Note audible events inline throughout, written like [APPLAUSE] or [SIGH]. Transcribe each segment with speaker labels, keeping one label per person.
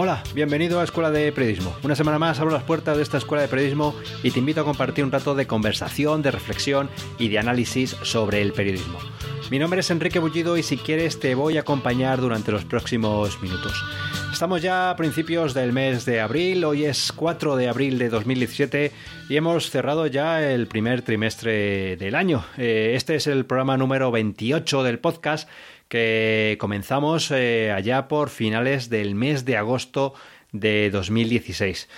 Speaker 1: Hola, bienvenido a Escuela de Periodismo. Una semana más abro las puertas de esta Escuela de Periodismo y te invito a compartir un rato de conversación, de reflexión y de análisis sobre el periodismo. Mi nombre es Enrique Bullido y si quieres te voy a acompañar durante los próximos minutos. Estamos ya a principios del mes de abril, hoy es 4 de abril de 2017 y hemos cerrado ya el primer trimestre del año. Eh, este es el programa número 28 del podcast que comenzamos eh, allá por finales del mes de agosto de 2016.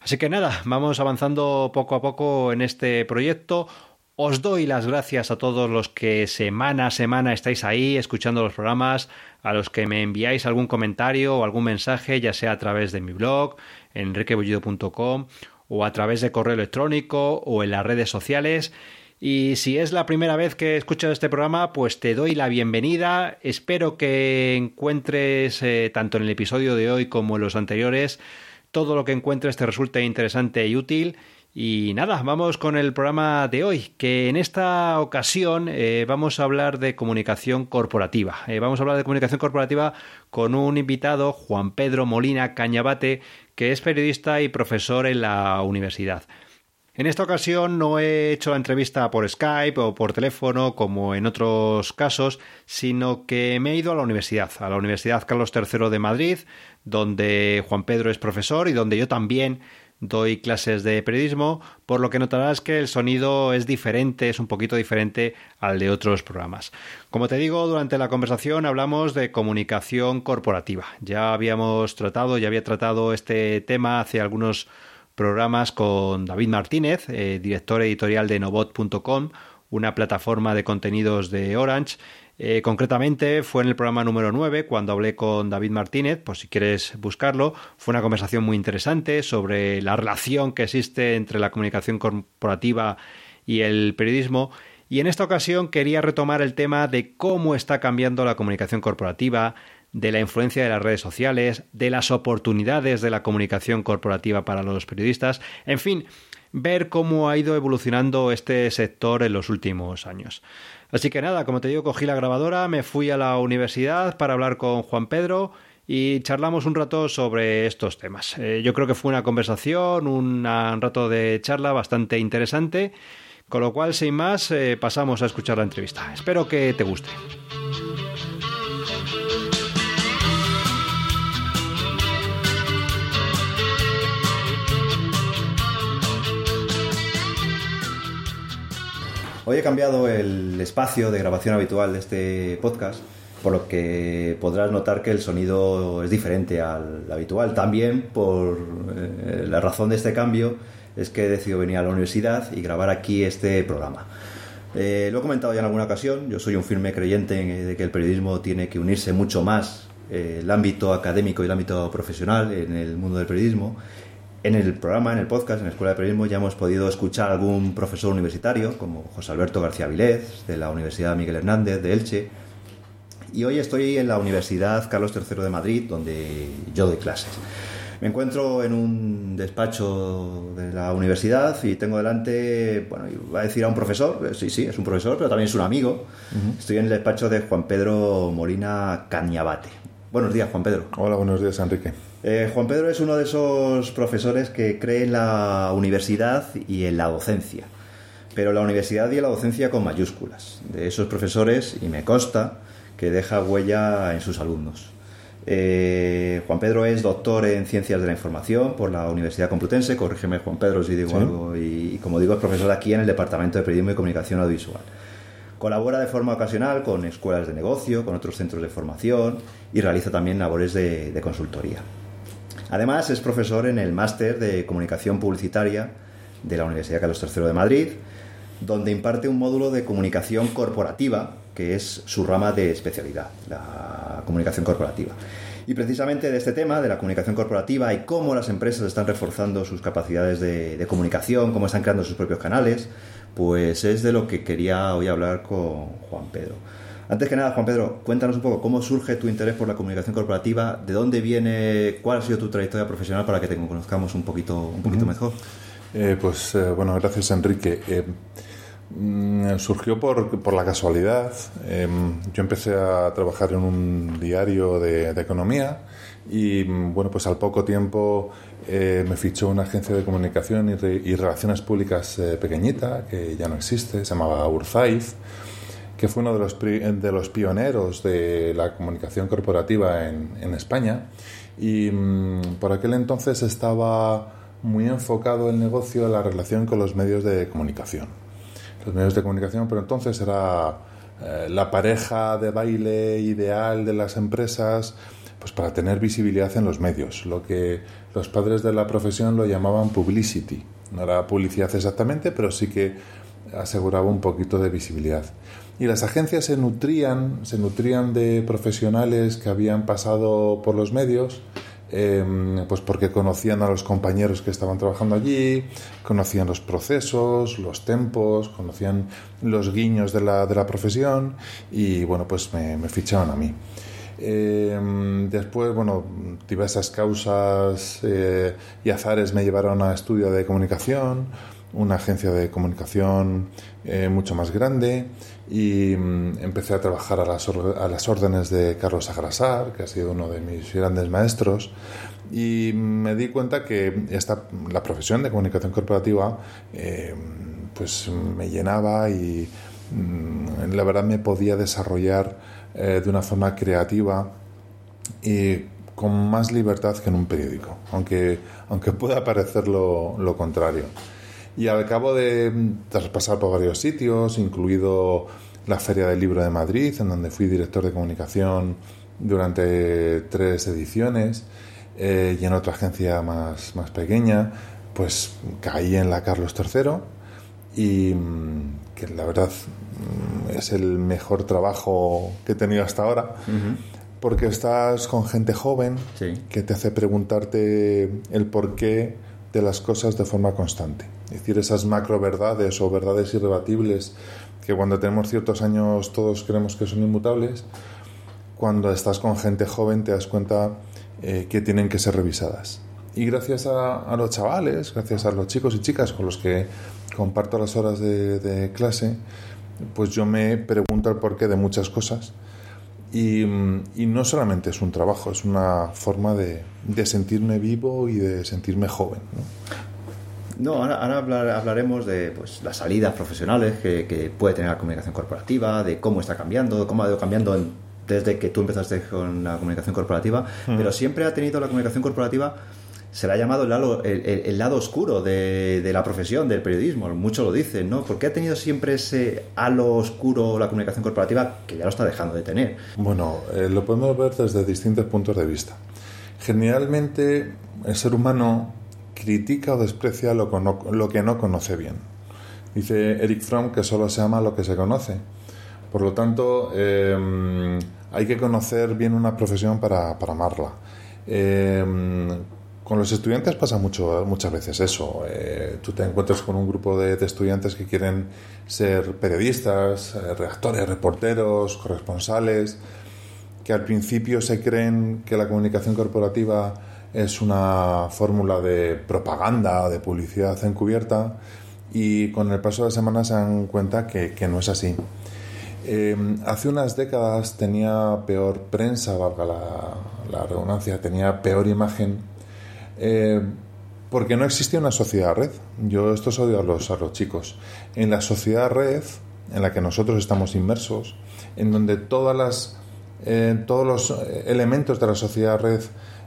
Speaker 1: Así que nada, vamos avanzando poco a poco en este proyecto. Os doy las gracias a todos los que semana a semana estáis ahí escuchando los programas, a los que me enviáis algún comentario o algún mensaje, ya sea a través de mi blog, enriquebullido.com, o a través de correo electrónico o en las redes sociales. Y si es la primera vez que escuchas este programa, pues te doy la bienvenida. Espero que encuentres, eh, tanto en el episodio de hoy como en los anteriores, todo lo que encuentres te resulte interesante y útil. Y nada, vamos con el programa de hoy, que en esta ocasión eh, vamos a hablar de comunicación corporativa. Eh, vamos a hablar de comunicación corporativa con un invitado, Juan Pedro Molina Cañabate, que es periodista y profesor en la universidad. En esta ocasión no he hecho la entrevista por Skype o por teléfono como en otros casos, sino que me he ido a la universidad, a la Universidad Carlos III de Madrid, donde Juan Pedro es profesor y donde yo también doy clases de periodismo, por lo que notarás que el sonido es diferente, es un poquito diferente al de otros programas. Como te digo, durante la conversación hablamos de comunicación corporativa. Ya habíamos tratado, ya había tratado este tema hace algunos programas con David Martínez, eh, director editorial de Novot.com, una plataforma de contenidos de Orange, eh, concretamente fue en el programa número 9 cuando hablé con David Martínez, por si quieres buscarlo. Fue una conversación muy interesante sobre la relación que existe entre la comunicación corporativa y el periodismo. Y en esta ocasión quería retomar el tema de cómo está cambiando la comunicación corporativa, de la influencia de las redes sociales, de las oportunidades de la comunicación corporativa para los periodistas, en fin, ver cómo ha ido evolucionando este sector en los últimos años. Así que nada, como te digo, cogí la grabadora, me fui a la universidad para hablar con Juan Pedro y charlamos un rato sobre estos temas. Eh, yo creo que fue una conversación, un, rato de charla bastante interesante, con lo cual, sin más, eh, pasamos a escuchar la entrevista. Espero que te guste. Hoy he cambiado el espacio de grabación habitual de este podcast, por lo que podrás notar que el sonido es diferente al habitual. También por eh, la razón de este cambio es que he decidido venir a la universidad y grabar aquí este programa. Eh, lo he comentado ya en alguna ocasión, yo soy un firme creyente de que el periodismo tiene que unirse mucho más eh, el ámbito académico y el ámbito profesional en el mundo del periodismo en el programa, en el podcast, en la Escuela de Periodismo, ya hemos podido escuchar a algún profesor universitario, como José Alberto García Vilés, de la Universidad Miguel Hernández, de Elche. Y hoy estoy en la Universidad Carlos III de Madrid, donde yo doy clases. Me encuentro en un despacho de la universidad y tengo delante, bueno, iba a decir a un profesor, eh, sí, sí, es un profesor, pero también es un amigo. Estoy en el despacho de Juan Pedro Molina Cañabate. Buenos días, Juan Pedro.
Speaker 2: Hola, buenos días, Enrique.
Speaker 1: Eh, Juan Pedro es uno de esos profesores que cree en la universidad y en la docencia, pero la universidad y la docencia con mayúsculas. De esos profesores, y me consta, que deja huella en sus alumnos. Eh, Juan Pedro es doctor en Ciencias de la Información por la Universidad Complutense, corrígeme Juan Pedro si digo algo, y, y, como digo es profesor aquí en el Departamento de Periodismo y Comunicación Audiovisual. Colabora de forma ocasional con escuelas de negocio, con otros centros de formación y realiza también labores de, de consultoría. Además, es profesor en el máster de comunicación publicitaria de la Universidad Carlos III de Madrid, donde imparte un módulo de comunicación corporativa, que es su rama de especialidad, la comunicación corporativa. Y precisamente de este tema, de la comunicación corporativa y cómo las empresas están reforzando sus capacidades de, de comunicación, cómo están creando sus propios canales, pues es de lo que quería hoy hablar con Juan Pedro. Antes que nada, Juan Pedro, cuéntanos un poco cómo surge tu interés por la comunicación corporativa, de dónde viene, cuál ha sido tu trayectoria profesional para que te conozcamos un poquito, un poquito mejor.
Speaker 2: Eh, pues eh, bueno, gracias Enrique. Eh, mm, surgió por, por, la casualidad. Em, yo empecé a trabajar en un diario de, de economía y mm, bueno, pues al poco tiempo eh, me fichó una agencia de comunicación y, relaciones públicas eh, pequeñita, que ya no existe, se llamaba Urzaiz, que fue uno de los, de los pioneros de la comunicación corporativa en, España. Y mm, por aquel entonces estaba muy enfocado el negocio en la relación con los medios de comunicación. Los medios de comunicación, pero entonces era eh, la pareja de baile ideal de las empresas pues para tener visibilidad en los medios, lo que los padres de la profesión lo llamaban publicity. No era publicidad exactamente, pero sí que aseguraba un poquito de visibilidad. Y las agencias se nutrían, se nutrían de profesionales que habían pasado por los medios, em, pues porque conocían a los compañeros que estaban trabajando allí, conocían los procesos, los tempos, conocían los guiños de la, de la profesión y bueno, pues me, me ficharon a mí. Em, después, bueno, diversas causas eh, y azares me llevaron a estudio de comunicación, una agencia de comunicación eh, mucho más grande y mm, empecé a trabajar a las, a las, órdenes de Carlos Agrasar, que ha sido uno de mis grandes maestros, y me di cuenta que esta, la profesión de comunicación corporativa eh, pues me llenaba y mm, la verdad me podía desarrollar eh, de una forma creativa y con más libertad que en un periódico, aunque, aunque pueda parecer lo, lo contrario. Y al cabo de pasar por varios sitios, incluido la Feria del Libro de Madrid, en donde fui director de comunicación durante tres ediciones, eh, y en otra agencia más, más pequeña, pues caí en la Carlos III y mm, que la verdad mm, es el mejor trabajo que he tenido hasta ahora. Porque estás con gente joven que te hace preguntarte el porqué de las cosas de forma constante. Es decir, esas macro verdades o verdades irrebatibles que cuando tenemos ciertos años todos creemos que son inmutables, cuando estás con gente joven te das cuenta eh, que tienen que ser revisadas. Y gracias a, a, los chavales, gracias a los chicos y chicas con los que comparto las horas de, clase, pues yo me pregunto el porqué de muchas cosas. Y, no solamente es un trabajo, es una forma de, sentirme vivo y de sentirme joven.
Speaker 1: No, ahora, hablaremos de pues, las salidas profesionales que, puede tener la comunicación corporativa, de cómo está cambiando, cómo ha ido cambiando desde que tú empezaste con la comunicación corporativa, pero siempre ha tenido la comunicación corporativa se le ha llamado el lado, el, lado oscuro de, la profesión, del periodismo. Muchos lo dicen, ¿no? Porque ha tenido siempre ese halo oscuro la comunicación corporativa que ya lo está dejando de tener.
Speaker 2: Bueno, eh, lo podemos ver desde distintos puntos de vista. Generalmente el ser humano critica o desprecia lo, lo que no conoce bien. Dice Eric Fromm que solo se ama lo que se conoce. Por lo tanto, em, hay que conocer bien una profesión para, para amarla. Eh, con los estudiantes pasa mucho, muchas veces eso. Eh, tú te encuentras con un grupo de, estudiantes que quieren ser periodistas, eh, redactores, reporteros, corresponsales, que al principio se creen que la comunicación corporativa es una fórmula de propaganda, de publicidad encubierta, y con el paso de las semanas se dan cuenta que, no es así. Eh, hace unas décadas tenía peor prensa, valga la, redundancia, tenía peor imagen eh, porque no existía una sociedad red. Yo esto odio a los, a los chicos. En la sociedad red, en la que nosotros estamos inmersos, en donde todas las, eh, todos los elementos de la sociedad red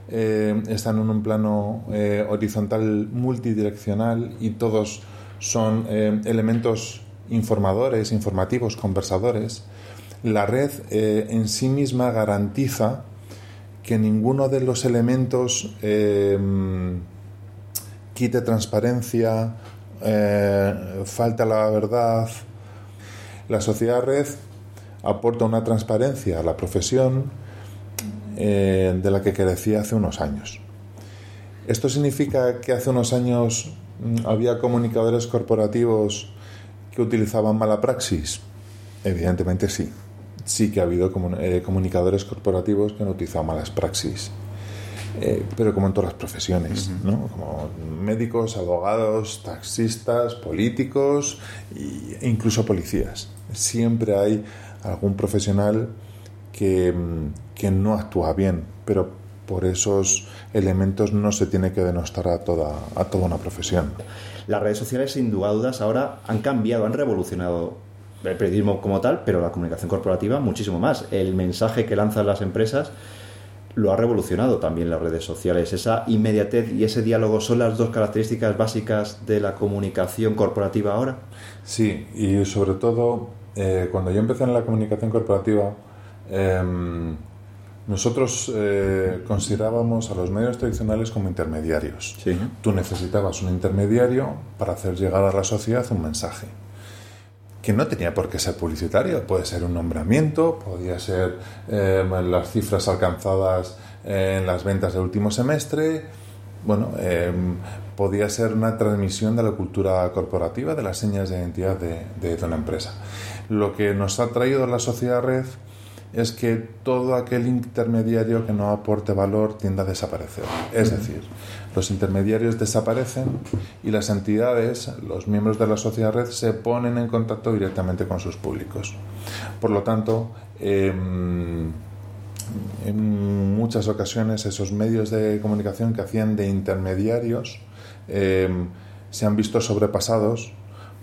Speaker 2: eh, están en un plano horizontal multidireccional y todos son elementos informadores, informativos, conversadores, la red en sí misma garantiza que ninguno de los elementos eh, quite transparencia, eh, falta la verdad. La sociedad red aporta una transparencia a la profesión eh, de la que carecía hace unos años. ¿Esto significa que hace unos años mm, había comunicadores corporativos que utilizaban mala praxis? Evidentemente sí sí que ha habido eh, comunicadores corporativos que han utilizado malas praxis. Eh, pero como en todas las profesiones, ¿no? como médicos, abogados, taxistas, políticos e incluso policías. Siempre hay algún profesional que, que, no actúa bien, pero por esos elementos no se tiene que denostar a toda, a toda una profesión.
Speaker 1: Las redes sociales, sin duda dudas, ahora han cambiado, han revolucionado el periodismo como tal, pero la comunicación corporativa muchísimo más. El mensaje que lanzan las empresas lo ha revolucionado también las redes sociales. Esa inmediatez y ese diálogo son las dos características básicas de la comunicación corporativa ahora.
Speaker 2: Sí, y sobre todo eh, cuando yo empecé en la comunicación corporativa, em, nosotros eh, considerábamos a los medios tradicionales como intermediarios. Tú necesitabas un intermediario para hacer llegar a la sociedad un mensaje que no tenía por qué ser publicitario, puede ser un nombramiento, podía ser eh, las cifras alcanzadas en las ventas del último semestre, bueno, em, podía ser una transmisión de la cultura corporativa, de las señas de identidad de, de una empresa. Lo que nos ha traído la sociedad red es que todo aquel intermediario que no aporte valor tiende a desaparecer. Es decir, los intermediarios desaparecen y las entidades, los miembros de la sociedad red, se ponen en contacto directamente con sus públicos. Por lo tanto, em, en muchas ocasiones esos medios de comunicación que hacían de intermediarios em, se han visto sobrepasados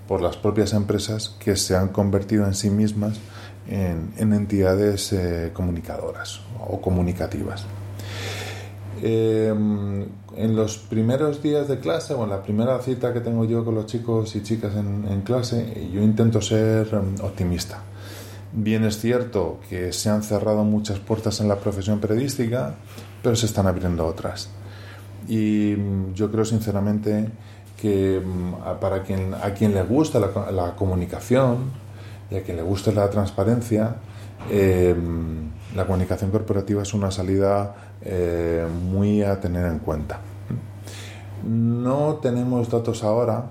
Speaker 2: por las propias empresas que se han convertido en sí mismas en, entidades eh, comunicadoras o comunicativas. Em, en los primeros días de clase o en la primera cita que tengo yo con los chicos y chicas en, clase, yo intento ser em, optimista. Bien es cierto que se han cerrado muchas puertas en la profesión periodística, pero se están abriendo otras. Y mm, yo creo sinceramente que mm, para quien, a quien le gusta la, la comunicación, y a le guste la transparencia, eh, la comunicación corporativa es una salida eh, muy a tener en cuenta. No tenemos datos ahora,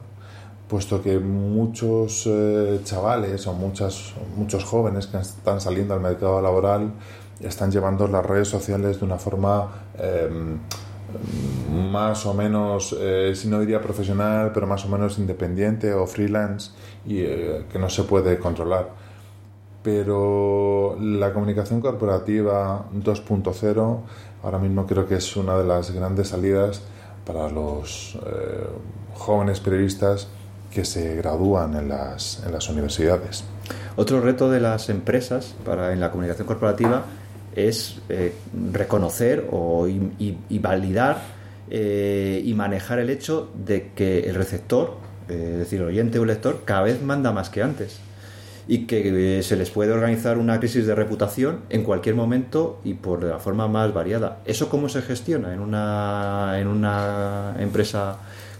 Speaker 2: puesto que muchos eh, chavales o muchas, muchos jóvenes que están saliendo al mercado laboral están llevando las redes sociales de una forma más o menos, si no diría profesional, pero más o menos independiente o freelance y eh, que no se puede controlar. Pero la comunicación corporativa 2.0 ahora mismo creo que es una de las grandes salidas para los eh, jóvenes periodistas que se gradúan en las, en las universidades.
Speaker 1: Otro reto de las empresas para, en la comunicación corporativa es eh, reconocer o, y, validar y manejar el hecho de que el receptor es decir, el oyente o el lector, cada vez manda más que antes. Y que eh, se les puede organizar una crisis de reputación en cualquier momento y por la forma más variada. ¿Eso cómo se gestiona en una, en una empresa?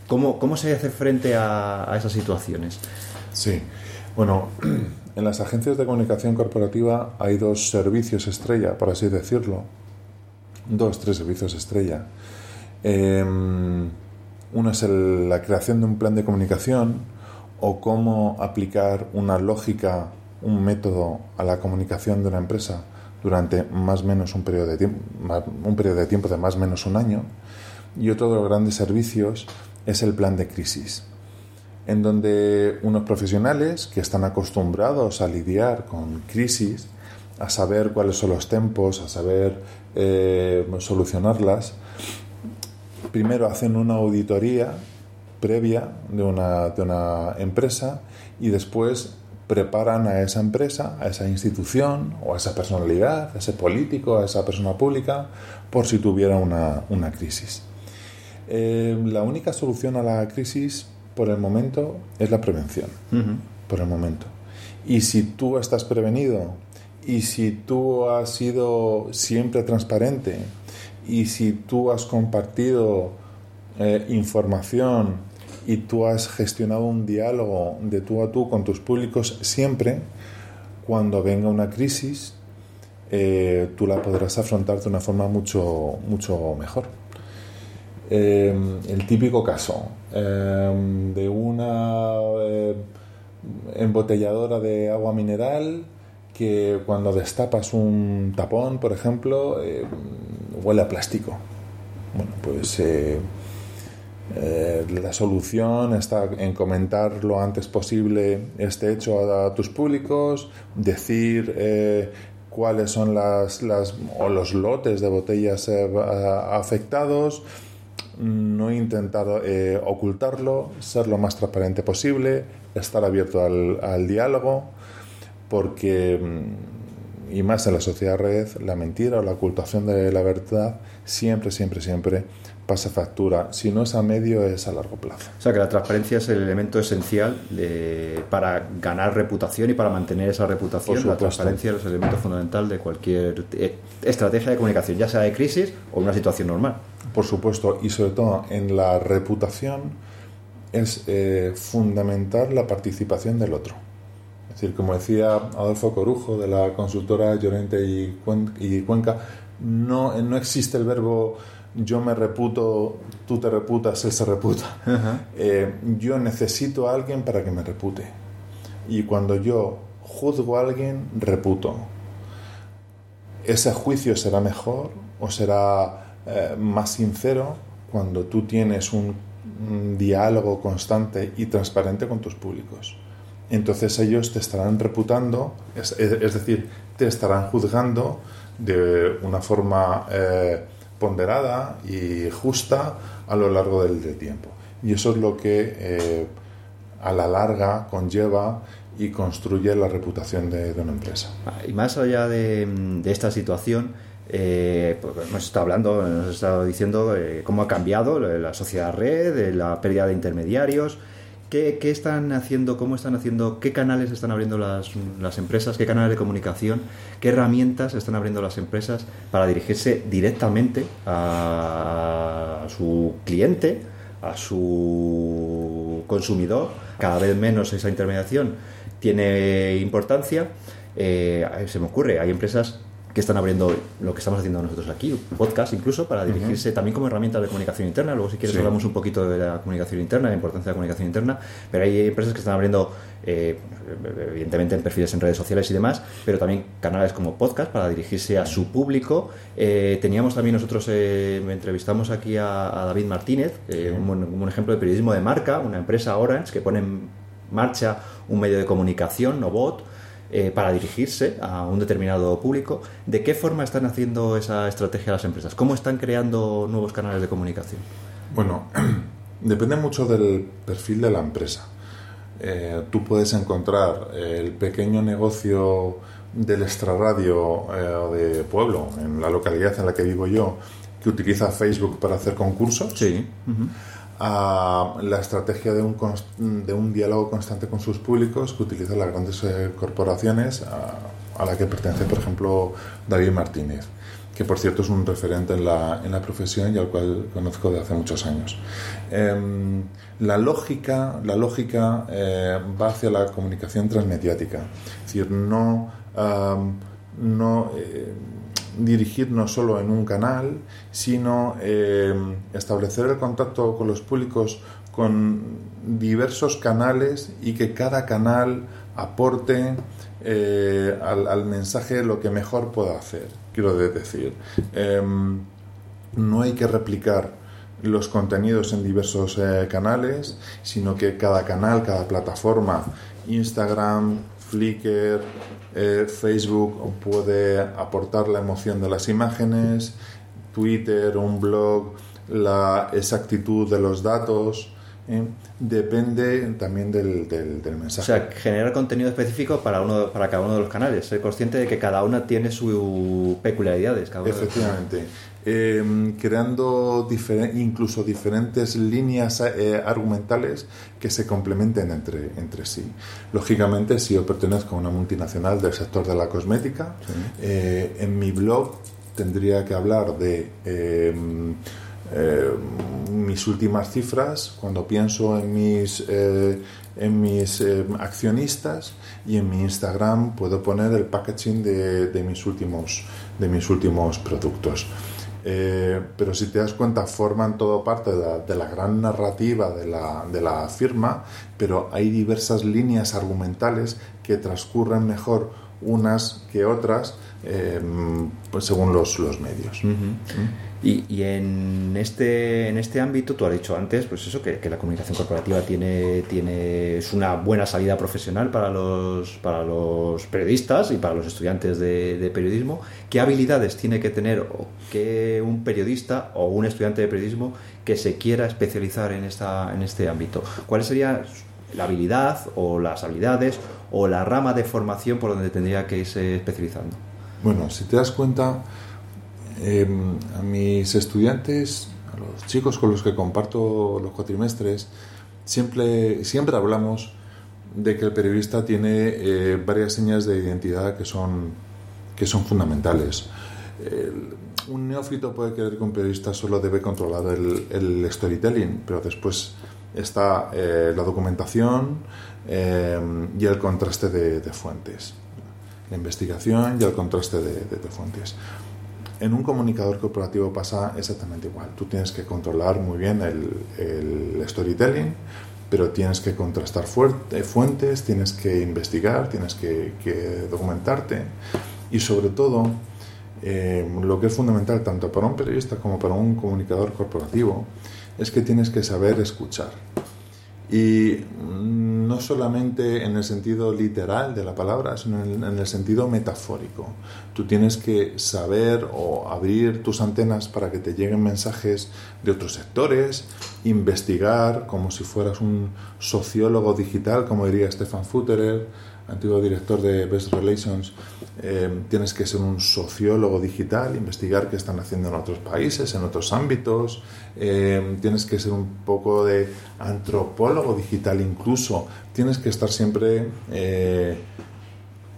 Speaker 1: ¿Cómo, ¿Cómo se hace frente a, a esas situaciones?
Speaker 2: Sí, bueno, [CLEARS THROAT] en las agencias de comunicación corporativa hay dos servicios estrella, por así decirlo. Dos, tres servicios estrella. Eh, uno es la creación de un plan de comunicación o cómo aplicar una lógica, un método a la comunicación de una empresa durante más o menos un periodo de tiempo, un periodo de tiempo de más o menos un año. Y otro de los grandes servicios es el plan de crisis, en donde unos profesionales que están acostumbrados a lidiar con crisis, a saber cuáles son los tempos, a saber eh, solucionarlas, primero hacen una auditoría previa de una, de una empresa y después preparan a esa empresa, a esa institución o a esa personalidad, a ese político, a esa persona pública, por si tuviera una, una crisis. Eh, la única solución a la crisis por el momento es la prevención, por el momento. Y si tú estás prevenido y si tú has sido siempre transparente y si tú has compartido eh, información y tú has gestionado un diálogo de tú a tú con tus públicos siempre, cuando venga una crisis, eh, tú la podrás afrontar de una forma mucho, mucho mejor. Eh, el típico caso de una embotelladora de agua mineral que cuando destapas un tapón, por ejemplo, huele a plástico. Bueno, pues eh, eh, la solución está en comentar lo antes posible este hecho a, tus públicos, decir eh, cuáles son las, o los lotes de botellas eh, afectados, no intentar eh, ocultarlo, ser lo más transparente posible, estar abierto al, al diálogo, porque, mm, y más en la sociedad red, la mentira o la ocultación de la verdad siempre, siempre, siempre pasa factura. Si no es a medio, es a largo plazo.
Speaker 1: O sea que la transparencia es el elemento esencial para ganar reputación y para mantener esa reputación. La transparencia es el elemento fundamental de cualquier eh, estrategia de comunicación, ya sea de crisis o una situación normal.
Speaker 2: Por supuesto, y sobre todo en la reputación es eh, fundamental la participación del otro. Es decir, como decía Adolfo Corujo de la consultora Llorente y Cuenca, no, no existe el verbo yo me reputo, tú te reputas, él se reputa. [LAUGHS] Eh, yo necesito a alguien para que me repute. Y cuando yo juzgo a alguien, reputo. Ese juicio será mejor o será eh, más sincero cuando tú tienes un, diálogo constante y transparente con tus públicos. Entonces ellos te estarán reputando, es, decir, te estarán juzgando de una forma... Eh, ponderada y justa a lo largo del, tiempo. Y eso es lo que eh, a la larga conlleva y construye la reputación de, una empresa.
Speaker 1: Y más allá de, esta situación, eh, pues hemos estado hablando, hemos estado diciendo eh, cómo ha cambiado la sociedad red, la pérdida de intermediarios, ¿Qué, están haciendo? ¿Cómo están haciendo? ¿Qué canales están abriendo las, empresas? ¿Qué canales de comunicación? ¿Qué herramientas están abriendo las empresas para dirigirse directamente a su cliente, a su consumidor? Cada vez menos esa intermediación tiene importancia. Eh, se me ocurre, hay empresas que están abriendo lo que estamos haciendo nosotros aquí, podcast incluso, para dirigirse también como herramienta de comunicación interna. Luego, si quieres, hablamos un poquito de la comunicación interna, la importancia de la comunicación interna. Pero hay empresas que están abriendo, eh, evidentemente, en perfiles en redes sociales y demás, pero también canales como podcast para dirigirse a su público. Eh, teníamos también nosotros, eh, entrevistamos aquí a, David Martínez, un, un ejemplo de periodismo de marca, una empresa Orange que pone en marcha un medio de comunicación, Nobot eh, para dirigirse a un determinado público. ¿De qué forma están haciendo esa estrategia las empresas? ¿Cómo están creando nuevos canales de comunicación?
Speaker 2: Bueno, [CLEARS THROAT] depende mucho del perfil de la empresa. Eh, tú puedes encontrar el pequeño negocio del extrarradio eh, de pueblo, en la localidad en la que vivo yo, que utiliza Facebook para hacer concursos.
Speaker 1: Sí
Speaker 2: a la estrategia de un, de un diálogo constante con sus públicos que utilizan las grandes eh, corporaciones a, la que pertenece, por ejemplo, David Martínez, que por cierto es un referente en la, en la profesión y al cual conozco de hace muchos años. Em, la lógica, la lógica eh, va hacia la comunicación transmediática, es decir, no, no eh, dirigirnos solo en un canal, sino eh, establecer el contacto con los públicos con diversos canales y que cada canal aporte eh, al, mensaje lo que mejor pueda hacer. Quiero decir, em, no hay que replicar los contenidos en diversos eh, canales, sino que cada canal, cada plataforma, Instagram, Flickr, eh, Facebook puede aportar la emoción de las imágenes, Twitter, un blog, la exactitud de los datos. ¿eh? Depende también del, del, mensaje.
Speaker 1: O sea, generar contenido específico para, uno, para cada uno de los canales. Ser consciente de que cada una tiene sus peculiaridades.
Speaker 2: Efectivamente. Em, creando incluso diferentes líneas eh, argumentales que se complementen entre, entre sí. Lógicamente, si yo pertenezco a una multinacional del sector de la cosmética, eh, en mi blog tendría que hablar de em, eh, mis últimas cifras cuando pienso en mis, en mis accionistas y en mi Instagram puedo poner el packaging de, de mis, últimos, de mis últimos productos. Eh, pero si te das cuenta, forman todo parte de la, gran narrativa de la, de la, firma, pero hay diversas líneas argumentales que transcurren mejor unas que otras eh, pues según los, los medios.
Speaker 1: Y, en, este, en este ámbito, tú has dicho antes, pues eso, que, la comunicación corporativa tiene, tiene, es una buena salida profesional para los, para los periodistas y para los estudiantes de, periodismo. ¿Qué habilidades tiene que tener que un periodista o un estudiante de periodismo que se quiera especializar en, esta, en este ámbito? ¿Cuál sería la habilidad o las habilidades o la rama de formación por donde tendría que irse especializando?
Speaker 2: Bueno, si te das cuenta Em, a mis estudiantes, a los chicos con los que comparto los cuatrimestres, siempre, siempre hablamos de que el periodista tiene eh, varias señas de identidad que son, que son fundamentales. un neófito puede creer que un periodista solo debe controlar el, storytelling, pero después está eh, la documentación em, y el contraste de, fuentes. La investigación y el contraste de fuentes en un comunicador corporativo pasa exactamente igual. Tú tienes que controlar muy bien el, storytelling, pero tienes que contrastar eh, fuentes, tienes que investigar, tienes que, documentarte y sobre todo eh, lo que es fundamental tanto para un periodista como para un comunicador corporativo es que tienes que saber escuchar. Y no solamente en el sentido literal de la palabra, sino en, el sentido metafórico. Tú tienes que saber o abrir tus antenas para que te lleguen mensajes de otros sectores, investigar como si fueras un sociólogo digital, como diría Stefan Futterer, antiguo director de Best Relations, eh, tienes que ser un sociólogo digital, investigar qué están haciendo en otros países, en otros ámbitos, eh, tienes que ser un poco de antropólogo digital incluso, tienes que estar siempre eh,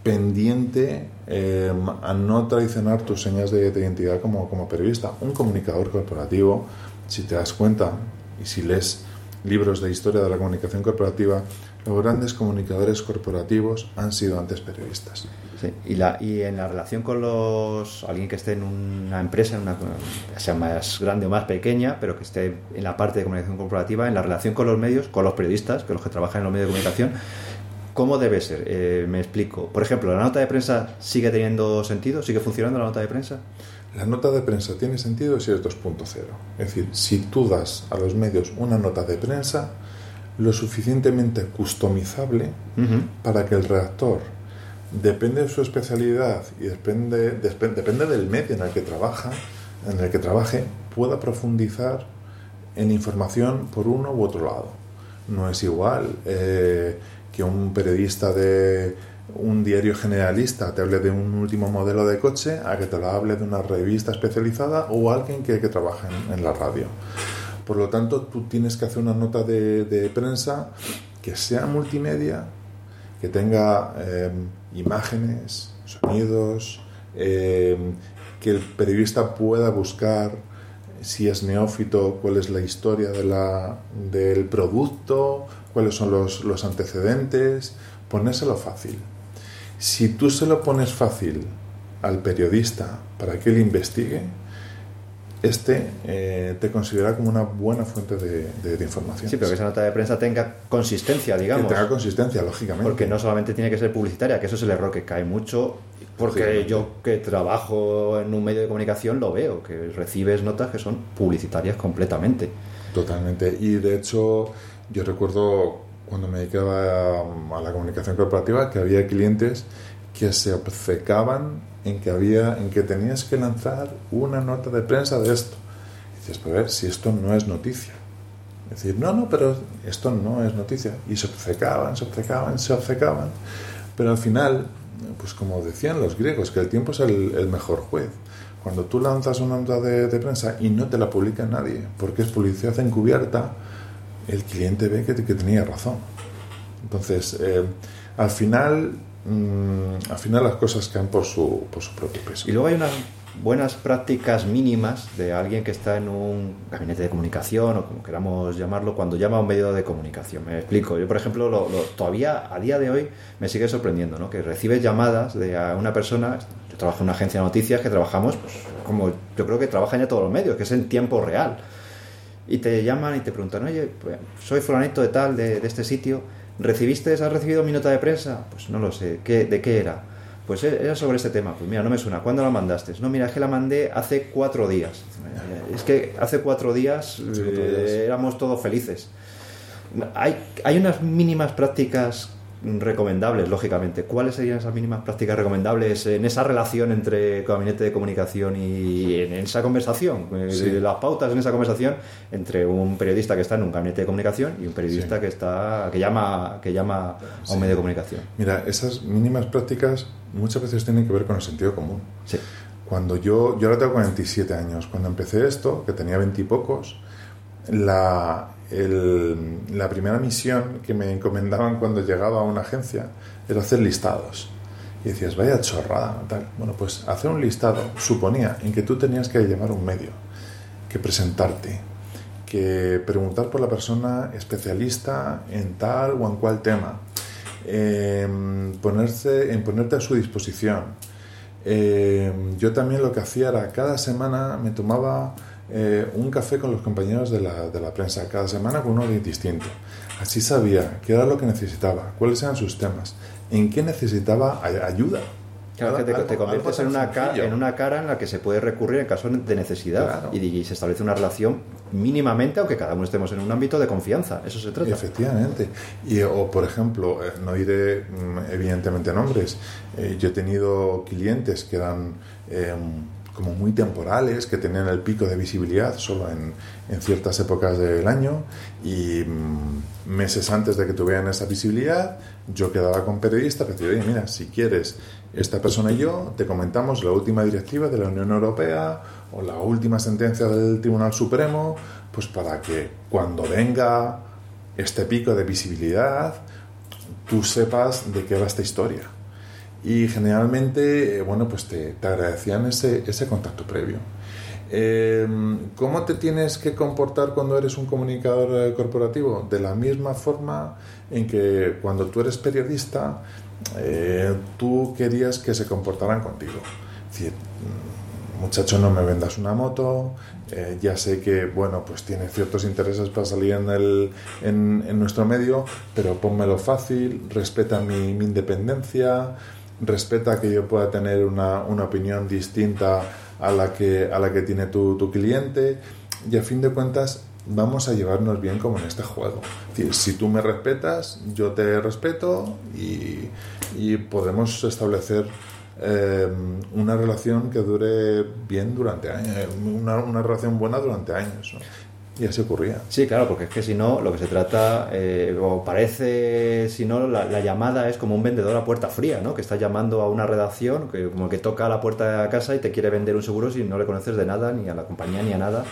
Speaker 2: pendiente a no traicionar tus señas de, de identidad como, como periodista. Un comunicador corporativo, si te das cuenta y si lees libros de historia de la comunicación corporativa, los grandes comunicadores corporativos han sido antes periodistas.
Speaker 1: y, la, y en la relación con los alguien que esté en una empresa, en una, sea más grande o más pequeña, pero que esté en la parte de comunicación corporativa, en la relación con los medios, con los periodistas, que los que trabajan en los medios de comunicación, ¿cómo debe ser? Eh, me explico. Por ejemplo, ¿la nota de prensa sigue teniendo sentido? ¿Sigue funcionando la nota de prensa?
Speaker 2: La nota de prensa tiene sentido si es 2.0. Es decir, si tú das a los medios una nota de prensa, lo suficientemente customizable para que el redactor, depende de su especialidad y depende, depende del medio en el que trabaja, en el que trabaje, pueda profundizar en información por uno u otro lado. No es igual eh, que un periodista de un diario generalista te hable de un último modelo de coche a que te lo hable de una revista especializada o alguien que, que trabaja en la radio. Por lo tanto, tú tienes que hacer una nota de, prensa que sea multimedia, que tenga em, imágenes, sonidos, em, que el periodista pueda buscar si es neófito, cuál es la historia de la, del producto, cuáles son los, los antecedentes, ponérselo fácil. Si tú se lo pones fácil al periodista para que él investigue, este eh, te considera como una buena fuente de, información.
Speaker 1: Sí, pero que esa nota de prensa tenga consistencia, digamos.
Speaker 2: Que tenga consistencia, lógicamente.
Speaker 1: Porque no solamente tiene que ser publicitaria, que eso es el error que cae mucho, porque yo que trabajo en un medio de comunicación lo veo, que recibes notas que son publicitarias completamente.
Speaker 2: Totalmente. Y de hecho, yo recuerdo cuando me dedicaba a la comunicación corporativa que había clientes que se obcecaban en que había, en que tenías que lanzar una nota de prensa de esto. Dices, pues a ver, si esto no es noticia. Decir, no, no, pero esto no es noticia. Y se obcecaban, se obcecaban, se obcecaban. Pero al final, pues como decían los griegos, que el tiempo es el, mejor juez. Cuando tú lanzas una nota de, prensa y no te la publica nadie, porque es publicidad encubierta, el cliente ve que, que tenía razón. Entonces, eh, al final Mm, al final las cosas caen por su, por su propio peso.
Speaker 1: Y luego hay unas buenas prácticas mínimas de alguien que está en un gabinete de comunicación o como queramos llamarlo, cuando llama a un medio de comunicación. Me explico. Yo, por ejemplo, lo, todavía a día de hoy me sigue sorprendiendo, ¿no? Que recibes llamadas de una persona, yo trabajo en una agencia de noticias que trabajamos, pues, como yo creo que trabajan ya todos los medios, que es en tiempo real. Y te llaman y te preguntan, oye, pues, soy fulanito de tal, de, de este sitio, ¿recibiste, has recibido mi nota de prensa? Pues no lo sé, ¿Qué, ¿de qué era? pues eh, era sobre este tema. Pues mira, no me suena. ¿Cuándo la mandaste? No, mira, es que la mandé hace cuatro días. Es que hace cuatro días, eh, éramos todos felices. Hay, hay unas mínimas prácticas recomendables, lógicamente. ¿Cuáles serían esas mínimas prácticas recomendables en esa relación entre gabinete de comunicación y en esa conversación? Eh, las pautas en esa conversación entre un periodista que está en un gabinete de comunicación y un periodista que está que llama que llama a un medio de comunicación.
Speaker 2: Mira, esas mínimas prácticas muchas veces tienen que ver con el sentido común. Cuando yo, yo ahora tengo 47 años, cuando empecé esto, que tenía 20 y pocos, la, la primera misión que me encomendaban cuando llegaba a una agencia era hacer listados. Y decías, vaya chorrada, tal. Bueno, pues hacer un listado suponía en que tú tenías que llevar un medio, que presentarte, que preguntar por la persona especialista en tal o en cual tema, em, ponerse, en ponerte a su disposición. Em, yo también lo que hacía era cada semana me tomaba eh, un café con los compañeros de la, de la, prensa cada semana con uno distinto. Así sabía qué era lo que necesitaba, cuáles eran sus temas, en qué necesitaba ayuda.
Speaker 1: Claro, que te, conviertes en una, en una cara en la que se puede recurrir en caso de necesidad y, se establece una relación mínimamente, aunque cada uno estemos en un ámbito de confianza. Eso se trata.
Speaker 2: Efectivamente. Y, o, por ejemplo, eh, no diré mm, evidentemente nombres, eh, yo he tenido clientes que eran como muy temporales, que tenían el pico de visibilidad solo en, en ciertas épocas del año y mm, meses antes de que tuvieran esa visibilidad, yo quedaba con periodistas que decía, oye, mira, si quieres, esta persona y yo te comentamos la última directiva de la Unión Europea o la última sentencia del Tribunal Supremo, pues para que cuando venga este pico de visibilidad, tú sepas de qué va esta historia y generalmente, eh, bueno, pues te, te agradecían ese, ese, contacto previo. Em, ¿Cómo te tienes que comportar cuando eres un comunicador eh, corporativo? De la misma forma en que cuando tú eres periodista, eh, tú querías que se comportaran contigo. Mm, muchacho, no me vendas una moto, ya sé que, bueno, pues tiene ciertos intereses para salir en, el, en, en nuestro medio, pero pónmelo fácil, respeta mi, mi independencia, respeta que yo pueda tener una, una, opinión distinta a la que, a la que tiene tu, tu, cliente y a fin de cuentas vamos a llevarnos bien como en este juego. si tú me respetas, yo te respeto y, y podemos establecer eh, una relación que dure bien durante años, una, una relación buena durante años. Y así ocurría.
Speaker 1: Sí, claro, porque es que si no, lo que se trata, eh, o parece, si no, la, llamada es como un vendedor a puerta fría, ¿no? Que está llamando a una redacción, que como que toca a la puerta de la casa y te quiere vender un seguro si no le conoces de nada, ni a la compañía, ni a nada.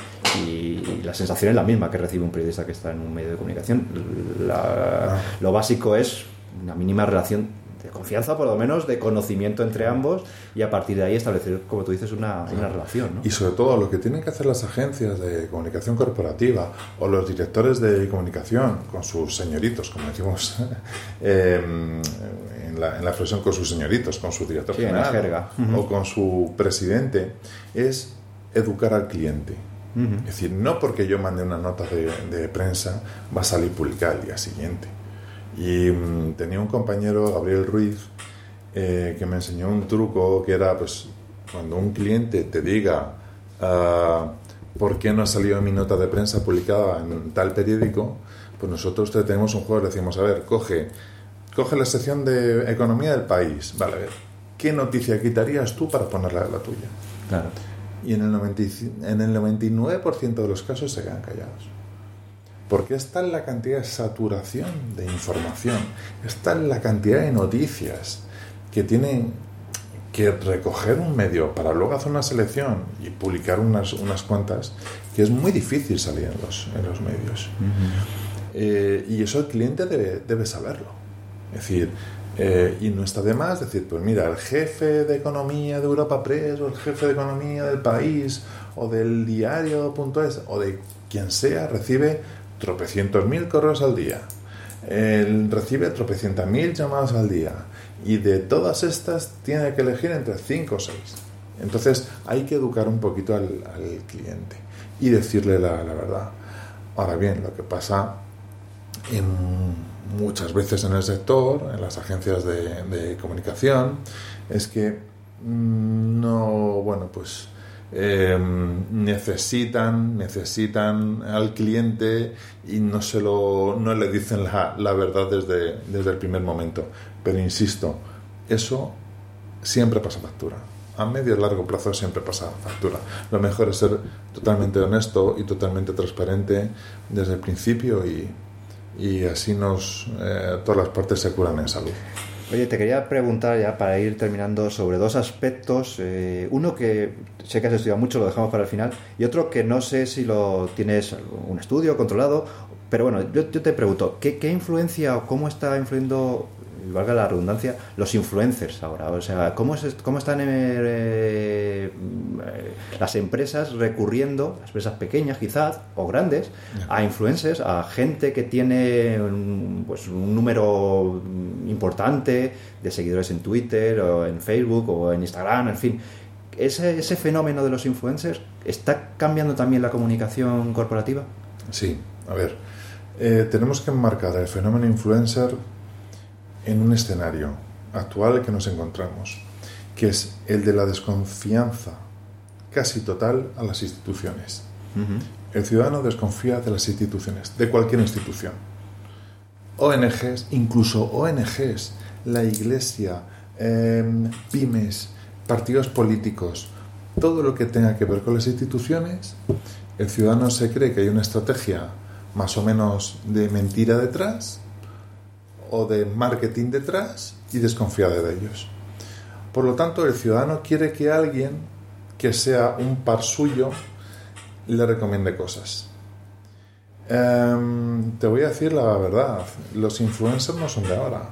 Speaker 1: Y, la sensación es la misma que recibe un periodista que está en un medio de comunicación. Ah. Lo básico es una mínima relación de confianza, por lo menos, de conocimiento entre ambos y a partir de ahí establecer, como tú dices, una, una relación. ¿no?
Speaker 2: Y sobre todo lo que tienen que hacer las agencias de comunicación corporativa o los directores de comunicación con sus señoritos, como decimos [LAUGHS] em, en, la, en, la, expresión con sus señoritos, con su director general o con su presidente, es educar al cliente. Es decir, no porque yo mande una nota de, de prensa va a salir publicada el día siguiente y mm, tenía un compañero, Gabriel Ruiz, eh, que me enseñó un truco que era, pues, cuando un cliente te diga uh, por qué no ha salido mi nota de prensa publicada en tal periódico, pues nosotros te tenemos un juego, le decimos, a ver, coge, coge la sección de economía del país, vale, a ver, ¿qué noticia quitarías tú para ponerla la tuya?
Speaker 1: Claro.
Speaker 2: Y en el, 90, en el 99% de los casos se quedan callados. Porque está en la cantidad de saturación de información, está en la cantidad de noticias que tienen que recoger un medio para luego hacer una selección y publicar unas, unas cuantas, que es muy difícil salir en los, en los medios. eh, y eso el cliente debe, debe saberlo. Es decir, eh, y no está de más decir, pues mira, el jefe de economía de Europa Press, o el jefe de economía del país, o del diario.es, o de quien sea, recibe tropecientos mil correos al día, él recibe tropecientas mil llamadas al día y de todas estas tiene que elegir entre cinco o seis. Entonces hay que educar un poquito al, cliente y decirle la, verdad. Ahora bien, lo que pasa muchas veces en el sector, en las agencias de, comunicación, es que mm, no, bueno, pues em, necesitan, necesitan al cliente y no se lo, no le dicen la, la verdad desde, desde el primer momento. Pero insisto, eso siempre pasa factura. A medio y largo plazo siempre pasa factura. Lo mejor es ser totalmente honesto y totalmente transparente desde el principio y, y así nos eh, todas las partes se curan en salud.
Speaker 1: Oye, te quería preguntar ya para ir terminando sobre dos aspectos. Eh, uno que sé que has estudiado mucho, lo dejamos para el final, y otro que no sé si lo tienes un estudio controlado, pero bueno, yo, te pregunto, ¿qué, ¿qué, influencia o cómo está influyendo valga la redundancia, los influencers ahora. O sea, ¿cómo, es, cómo están eh, eh, las empresas recurriendo, las empresas pequeñas quizás, o grandes, a influencers, a gente que tiene pues, un número importante de seguidores en Twitter, o en Facebook, o en Instagram, en fin. Ese, ese fenómeno de los influencers está cambiando también la comunicación corporativa.
Speaker 2: Sí, a ver, eh, tenemos que enmarcar el fenómeno influencer en un escenario actual que nos encontramos, que es el de la desconfianza casi total a las instituciones. El ciudadano desconfía de las instituciones, de cualquier institución. ONGs, incluso ONGs, la iglesia, em, pymes, partidos políticos, todo lo que tenga que ver con las instituciones, el ciudadano se cree que hay una estrategia más o menos de mentira detrás o de marketing detrás y desconfía de ellos. Por lo tanto, el ciudadano quiere que alguien que sea un par suyo le recomiende cosas. Em, te voy a decir la verdad, los influencers no son de ahora.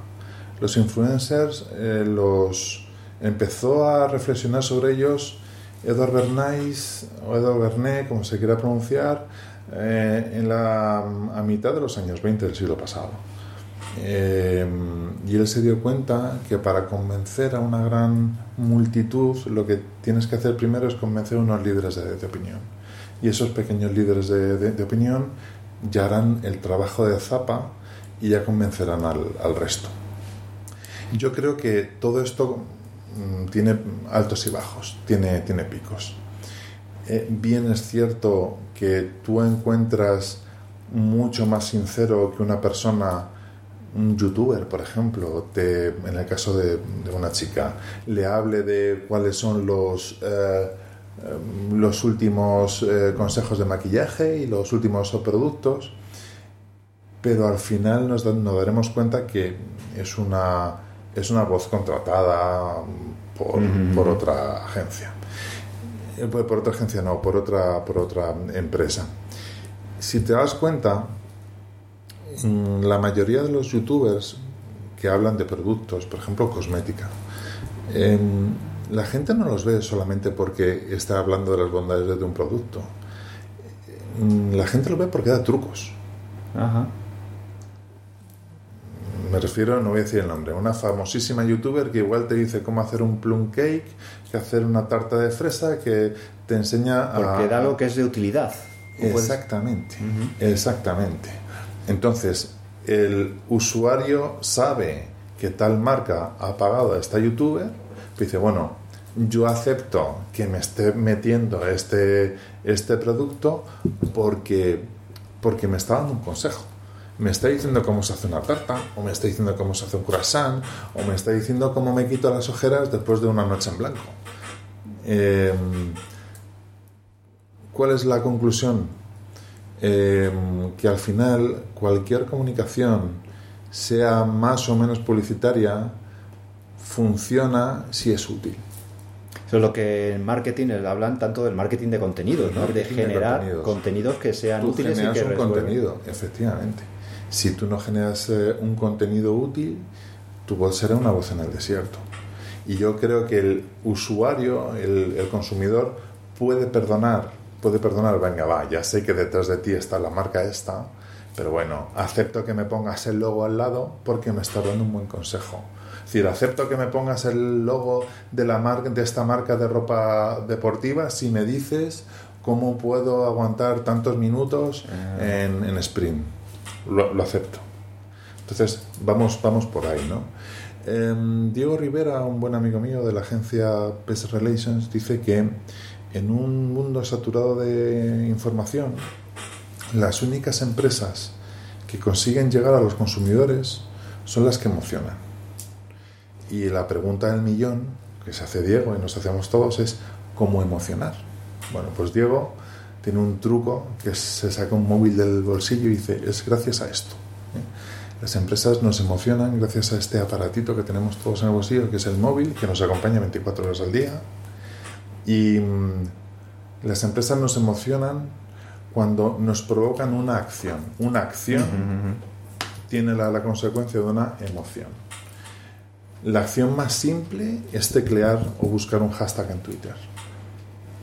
Speaker 2: Los influencers eh, los empezó a reflexionar sobre ellos Edward Bernays o Edward Bernet, como se quiera pronunciar, eh, en la, a mitad de los años 20 del siglo pasado. Em, y él se dio cuenta que para convencer a una gran multitud lo que tienes que hacer primero es convencer a unos líderes de, opinión. Y esos pequeños líderes de, opinión ya harán el trabajo de zapa y ya convencerán al, resto. Yo creo que todo esto mm, tiene altos y bajos, tiene, tiene picos. Eh, bien es cierto que tú encuentras mucho más sincero que una persona un youtuber, por ejemplo, en el caso de, una chica, le hable de cuáles son los, eh, em, los últimos eh, consejos de maquillaje y los últimos productos, pero al final nos, daremos cuenta que es una, es una voz contratada por, por otra agencia. Eh, por otra agencia no, por otra, por otra empresa. Si te das cuenta, la mayoría de los youtubers que hablan de productos, por ejemplo cosmética, em, la gente no los ve solamente porque está hablando de las bondades de un producto. Mm, la gente lo ve porque da trucos. Me refiero, no voy a decir el nombre, una famosísima youtuber que igual te dice cómo hacer un plum cake, que hacer una tarta de fresa, que te enseña
Speaker 1: a... Porque da algo que es de utilidad.
Speaker 2: Exactamente, exactamente. Entonces, el usuario sabe que tal marca ha pagado a esta youtuber, dice, bueno, yo acepto que me esté metiendo este, este producto porque, porque me está dando un consejo. Me está diciendo cómo se hace una tarta, o me está diciendo cómo se hace un croissant, o me está diciendo cómo me quito las ojeras después de una noche en blanco. Em, ¿Cuál es la conclusión? Em, que al final cualquier comunicación, sea más o menos publicitaria, funciona si es útil.
Speaker 1: Eso es lo que en marketing hablan tanto del marketing de contenidos, ¿no? de generar contenidos. que sean útiles y que
Speaker 2: un contenido, efectivamente. Si tú no generas eh, un contenido útil, tu voz será una voz en el desierto. Y yo creo que el usuario, el, el consumidor, puede perdonar puede perdonar, venga, va, ya sé que detrás de ti está la marca esta, pero bueno, acepto que me pongas el logo al lado porque me está dando un buen consejo. Es decir, acepto que me pongas el logo de, la marca, de esta marca de ropa deportiva si me dices cómo puedo aguantar tantos minutos ah. en, en sprint. Lo, acepto. Entonces, vamos, vamos por ahí, ¿no? Em, Diego Rivera, un buen amigo mío de la agencia Best Relations, dice que en un mundo saturado de información, las únicas empresas que consiguen llegar a los consumidores son las que emocionan. Y la pregunta del millón que se hace Diego y nos hacemos todos es ¿cómo emocionar? Bueno, pues Diego tiene un truco que se saca un móvil del bolsillo y dice, es gracias a esto. Las empresas nos emocionan gracias a este aparatito que tenemos todos en el bolsillo, que es el móvil, que nos acompaña 24 horas al día. Y mm, las empresas nos emocionan cuando nos provocan una acción. Una acción tiene la, la consecuencia de una emoción. La acción más simple es teclear o buscar un hashtag en Twitter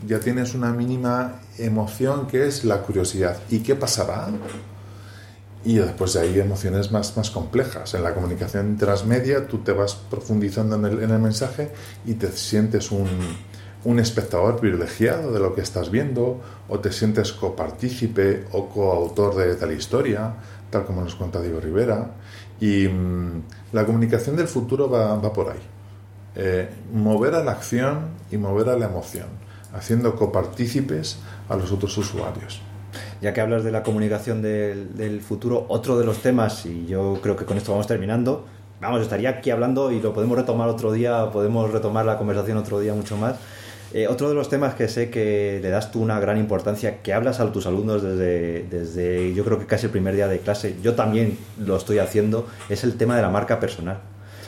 Speaker 2: ya tienes una mínima emoción que es la curiosidad. ¿Y qué pasará? Y después hay emociones más, más complejas. En la comunicación transmedia tú te vas profundizando en el, en el mensaje y te sientes un, un, espectador privilegiado de lo que estás viendo o te sientes copartícipe o coautor de tal historia, tal como nos cuenta Diego Rivera. Y mmm, la comunicación del futuro va, va por ahí. Eh, mover a la acción y mover a la emoción haciendo copartícipes a los otros usuarios.
Speaker 1: Ya que hablas de la comunicación del, del, futuro, otro de los temas, y yo creo que con esto vamos terminando, vamos, estaría aquí hablando y lo podemos retomar otro día, podemos retomar la conversación otro día mucho más. Eh, otro de los temas que sé que le das tú una gran importancia, que hablas a tus alumnos desde, desde yo creo que casi el primer día de clase, yo también lo estoy haciendo, es el tema de la marca personal.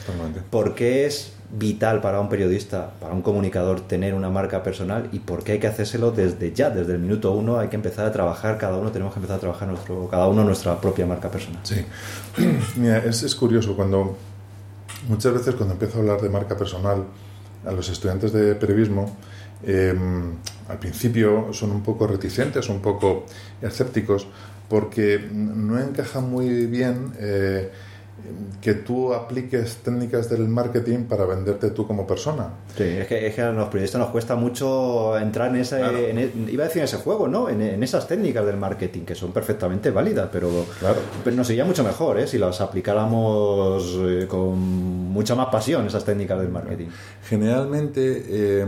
Speaker 2: Totalmente.
Speaker 1: Porque es vital para un periodista, para un comunicador tener una marca personal y por qué hay que hacérselo desde ya, desde el minuto uno hay que empezar a trabajar, cada uno tenemos que empezar a trabajar nuestro, cada uno nuestra propia marca personal.
Speaker 2: Sí, [CLEARS THROAT] mira, es, es curioso cuando muchas veces cuando empiezo a hablar de marca personal a los estudiantes de periodismo, eh, al principio son un poco reticentes, un poco escépticos, porque no encaja muy bien eh, que tú apliques técnicas del marketing para venderte tú como persona.
Speaker 1: Sí, es que, es que a los periodistas nos cuesta mucho entrar en ese, claro. en, e, iba a decir en ese juego, ¿no? En, en, esas técnicas del marketing que son perfectamente válidas, pero,
Speaker 2: claro.
Speaker 1: pero nos sería mucho mejor, ¿eh? Si las aplicáramos eh, con mucha más pasión esas técnicas del marketing.
Speaker 2: Generalmente eh,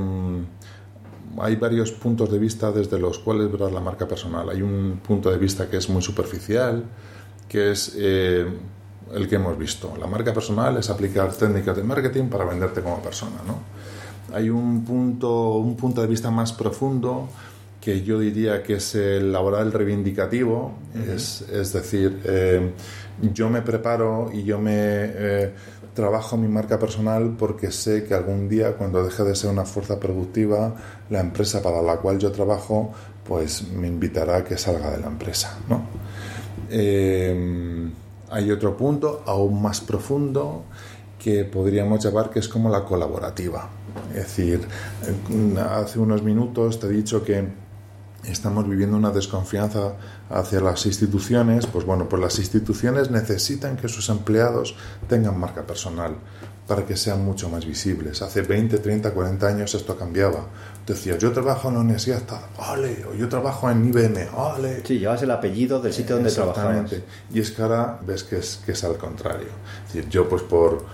Speaker 2: hay varios puntos de vista desde los cuales ver la marca personal. Hay un punto de vista que es muy superficial, que es eh, el que hemos visto. La marca personal es aplicar técnicas de marketing para venderte como persona. ¿no? Hay un punto, un punto de vista más profundo que yo diría que es el laboral reivindicativo, uh -huh. es, es, decir, eh, yo me preparo y yo me eh, trabajo mi marca personal porque sé que algún día cuando deje de ser una fuerza productiva, la empresa para la cual yo trabajo, pues me invitará a que salga de la empresa. ¿no? Eh, hay otro punto aún más profundo que podríamos llamar que es como la colaborativa. Es decir, hace unos minutos te he dicho que estamos viviendo una desconfianza hacia las instituciones, pues bueno, pues las instituciones necesitan que sus empleados tengan marca personal para que sean mucho más visibles. Hace 20, 30, 40 años esto cambiaba. Decía, yo trabajo en la universidad, ¡ole! O yo trabajo en IBM, ¡ole!
Speaker 1: Sí, llevas el apellido del sitio donde trabajabas.
Speaker 2: Y es que ahora ves que es, que es al contrario. Es decir, yo pues por...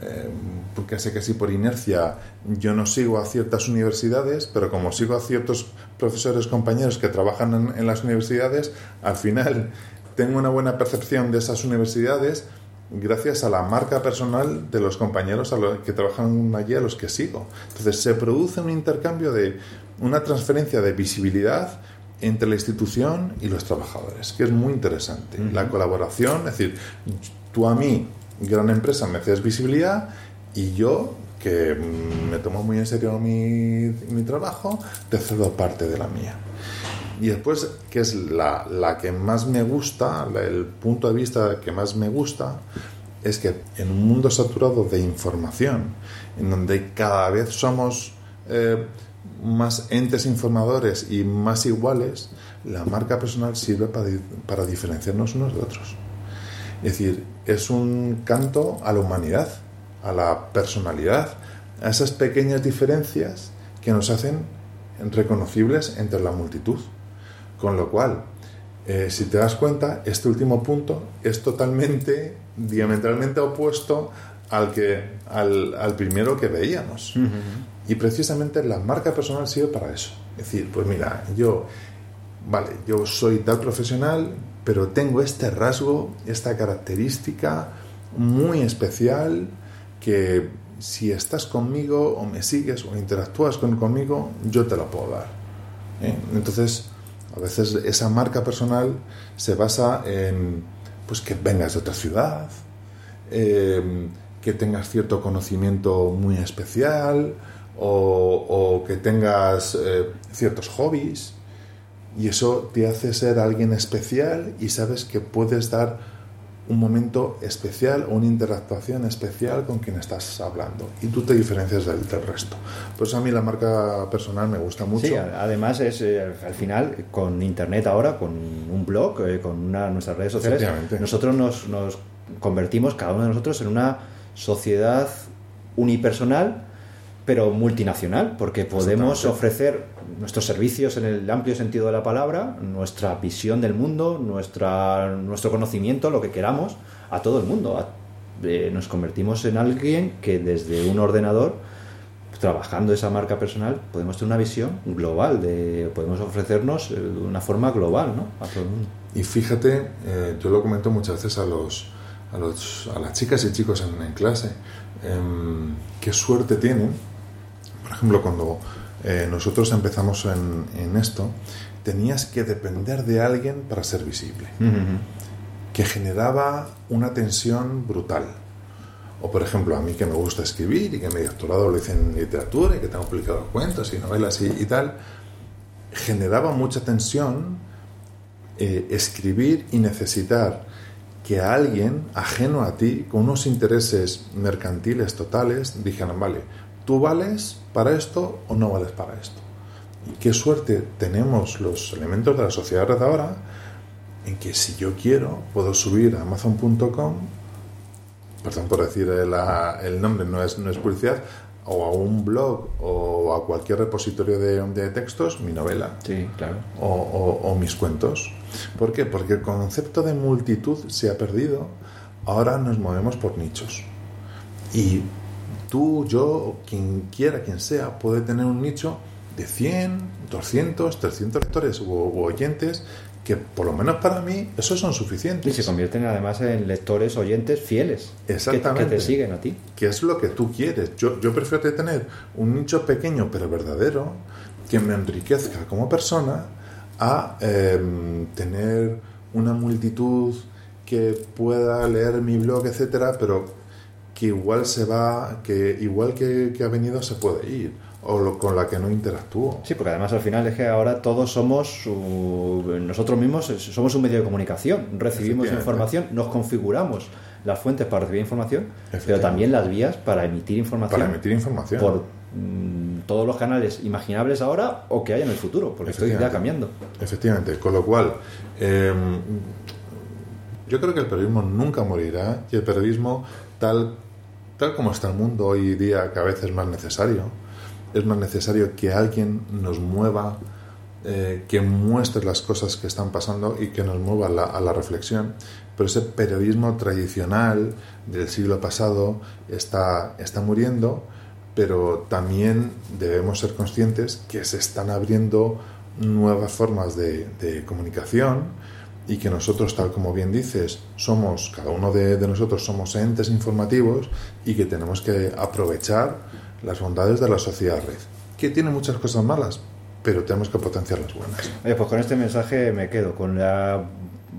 Speaker 2: Eh, porque sé que sí por inercia yo no sigo a ciertas universidades, pero como sigo a ciertos profesores compañeros que trabajan en, en las universidades, al final tengo una buena percepción de esas universidades gracias a la marca personal de los compañeros a los que trabajan allí a los que sigo. Entonces se produce un intercambio de una transferencia de visibilidad entre la institución y los trabajadores, que es muy interesante. La colaboración, es decir, tú a mí, gran empresa, me haces visibilidad y yo, que me tomo muy en serio mi, mi trabajo, te cedo parte de la mía. Y después, que es la, la, que más me gusta, el punto de vista que más me gusta, es que en un mundo saturado de información, en donde cada vez somos eh, más entes informadores y más iguales, la marca personal sirve para, para diferenciarnos unos de otros. Es decir, es un canto a la humanidad, a la personalidad, a esas pequeñas diferencias que nos hacen reconocibles entre la multitud. Con lo cual, eh, si te das cuenta, este último punto es totalmente, diametralmente opuesto al, que, al, al primero que veíamos. Y precisamente la marca personal sirve para eso. Es decir, pues mira, yo, vale, yo soy tal profesional, pero tengo este rasgo, esta característica muy especial que si estás conmigo o me sigues o interactúas con, conmigo, yo te lo puedo dar. ¿eh? Entonces, a veces esa marca personal se basa en pues que vengas de otra ciudad, em, que tengas cierto conocimiento muy especial o, que tengas eh, ciertos hobbies y eso te hace ser alguien especial y sabes que puedes dar un momento especial o una interactuación especial con quien estás hablando y tú te diferencias del, resto. Pues a mí la marca personal me gusta mucho.
Speaker 1: Sí, además es eh, al final con internet ahora, con un blog, eh, con una, nuestras redes sociales, nosotros nos, nos convertimos cada uno de nosotros en una sociedad unipersonal pero multinacional, porque podemos ofrecer nuestros servicios en el amplio sentido de la palabra, nuestra visión del mundo, nuestra, nuestro conocimiento, lo que queramos, a todo el mundo. Eh, nos convertimos en alguien que desde un ordenador, trabajando esa marca personal, podemos tener una visión global, de, podemos ofrecernos eh, de una forma global ¿no? a todo el mundo.
Speaker 2: Y fíjate, eh, yo lo comento muchas veces a los, a, los, a las chicas y chicos en, clase, em, qué suerte tienen por ejemplo, cuando eh, nosotros empezamos en, esto, tenías que depender de alguien para ser visible, que generaba una tensión brutal. O, por ejemplo, a mí que me gusta escribir y que mi doctorado lo hice en literatura y que tengo publicado cuentos y novelas y, tal, generaba mucha tensión eh, escribir y necesitar que alguien ajeno a ti, con unos intereses mercantiles totales, dijeran, vale, ¿Tú vales para esto o no vales para esto? Y qué suerte tenemos los elementos de la sociedad red ahora en que si yo quiero puedo subir a amazon.com, perdón por decir el, nombre, no es, no es publicidad, o a un blog o a cualquier repositorio de, textos mi novela
Speaker 1: sí, claro.
Speaker 2: o, o, mis cuentos. ¿Por qué? Porque el concepto de multitud se ha perdido, ahora nos movemos por nichos. Y tú, yo, quien quiera, quien sea, puede tener un nicho de 100, 200, 300 lectores u, oyentes que por lo menos para mí esos son suficientes.
Speaker 1: Y se convierten además en lectores, oyentes fieles.
Speaker 2: Exactamente.
Speaker 1: Que, te siguen a ti.
Speaker 2: Que es lo que tú quieres. Yo, yo prefiero tener un nicho pequeño pero verdadero que me enriquezca como persona a em, tener una multitud que pueda leer mi blog, etcétera, pero que igual se va, que igual que, ha venido se puede ir o con la que no interactúo.
Speaker 1: Sí, porque además al final es que ahora todos somos, nosotros mismos somos un medio de comunicación, recibimos información, nos configuramos las fuentes para recibir información, pero también las vías para emitir información.
Speaker 2: Para emitir información.
Speaker 1: Por mm, todos los canales imaginables ahora o que haya en el futuro, porque esto ya cambiando.
Speaker 2: Efectivamente, con lo cual, em, yo creo que el periodismo nunca morirá y el periodismo tal tal como está el mundo hoy día, que a veces es más necesario, es más necesario que alguien nos mueva, eh, que muestre las cosas que están pasando y que nos mueva a la reflexión. Pero ese periodismo tradicional del siglo pasado está, está muriendo, pero también debemos ser conscientes que se están abriendo nuevas formas de, de comunicación, y que nosotros, tal como bien dices, somos, cada uno de, nosotros somos entes informativos y que tenemos que aprovechar las bondades de la sociedad red, que tiene muchas cosas malas, pero tenemos que potenciar las buenas.
Speaker 1: Oye, pues con este mensaje me quedo, con la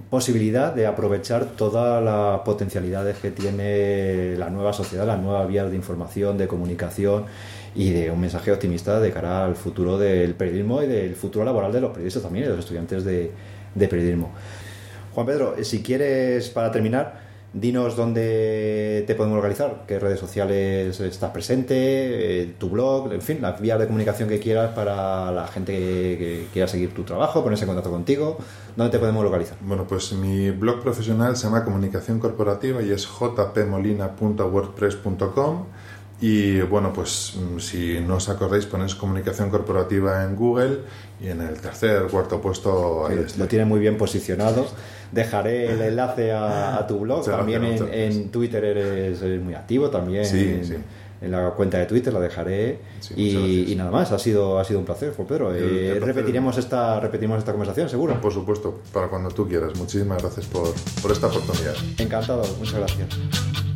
Speaker 1: posibilidad de aprovechar todas las potencialidades que tiene la nueva sociedad, las nuevas vías de información, de comunicación y de un mensaje optimista de cara al futuro del periodismo y del futuro laboral de los periodistas también y de los estudiantes de, de periodismo. Juan Pedro, si quieres, para terminar, dinos dónde te podemos localizar, qué redes sociales estás presente, eh, tu blog, en fin, las vías de comunicación que quieras para la gente que, quiera seguir tu trabajo, ponerse en contacto contigo, ¿dónde te podemos localizar?
Speaker 2: Bueno, pues mi blog profesional se llama Comunicación Corporativa y es jpmolina.wordpress.com Y bueno, pues mm, si no os acordáis, ponéis comunicación corporativa en Google y en el tercer, cuarto puesto ahí está.
Speaker 3: Lo tiene muy bien posicionado. Dejaré el enlace a, tu blog. también en, Twitter eres, muy activo, también en, la cuenta de Twitter la dejaré. y, nada más, ha sido, ha sido un placer, Pedro. Eh, repetiremos, esta, repetiremos esta conversación, seguro.
Speaker 2: Por supuesto, para cuando tú quieras. Muchísimas gracias por, por esta oportunidad.
Speaker 3: Encantado, muchas gracias.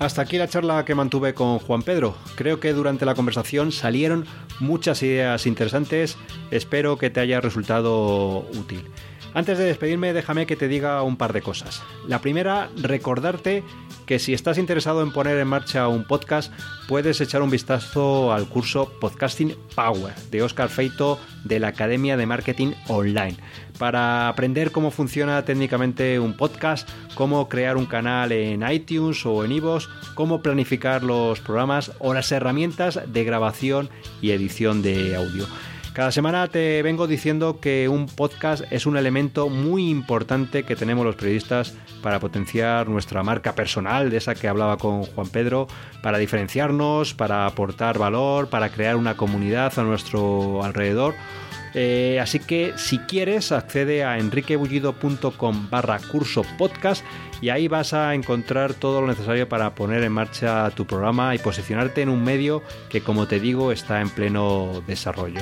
Speaker 1: Hasta aquí la charla que mantuve con Juan Pedro. Creo que durante la conversación salieron muchas ideas interesantes. Espero que te haya resultado útil. Antes de despedirme, déjame que te diga un par de cosas. La primera, recordarte que si estás interesado en poner en marcha un podcast, puedes echar un vistazo al curso Podcasting Power de Oscar Feito de la Academia de Marketing Online para aprender cómo funciona técnicamente un podcast, cómo crear un canal en iTunes o en iVoox, cómo planificar los programas o las herramientas de grabación y edición de audio. Cada semana te vengo diciendo que un podcast es un elemento muy importante que tenemos los periodistas para potenciar nuestra marca personal, de esa que hablaba con Juan Pedro, para diferenciarnos, para aportar valor, para crear una comunidad a nuestro alrededor eh, así que si quieres, accede a enriquebullido.com barra curso podcast y ahí vas a encontrar todo lo necesario para poner en marcha tu programa y posicionarte en un medio que, como te digo, está en pleno desarrollo.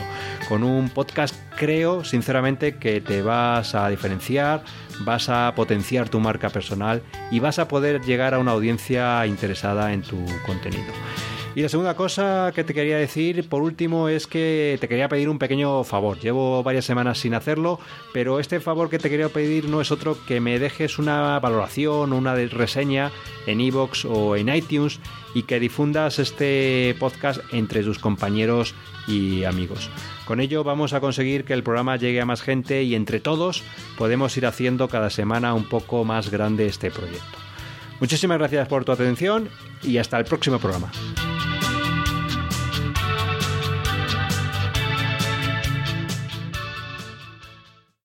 Speaker 1: Con un podcast creo, sinceramente, que te vas a diferenciar, vas a potenciar tu marca personal y vas a poder llegar a una audiencia interesada en tu contenido. Y la segunda cosa que te quería decir, por último, es que te quería pedir un pequeño favor. Llevo varias semanas sin hacerlo, pero este favor que te quería pedir no es otro que me dejes una valoración, una reseña en iVoox o en iTunes y que difundas este podcast entre tus compañeros y amigos. Con ello vamos a conseguir que el programa llegue a más gente y entre todos podemos ir haciendo cada semana un poco más grande este proyecto. Muchísimas gracias por tu atención y hasta el próximo programa.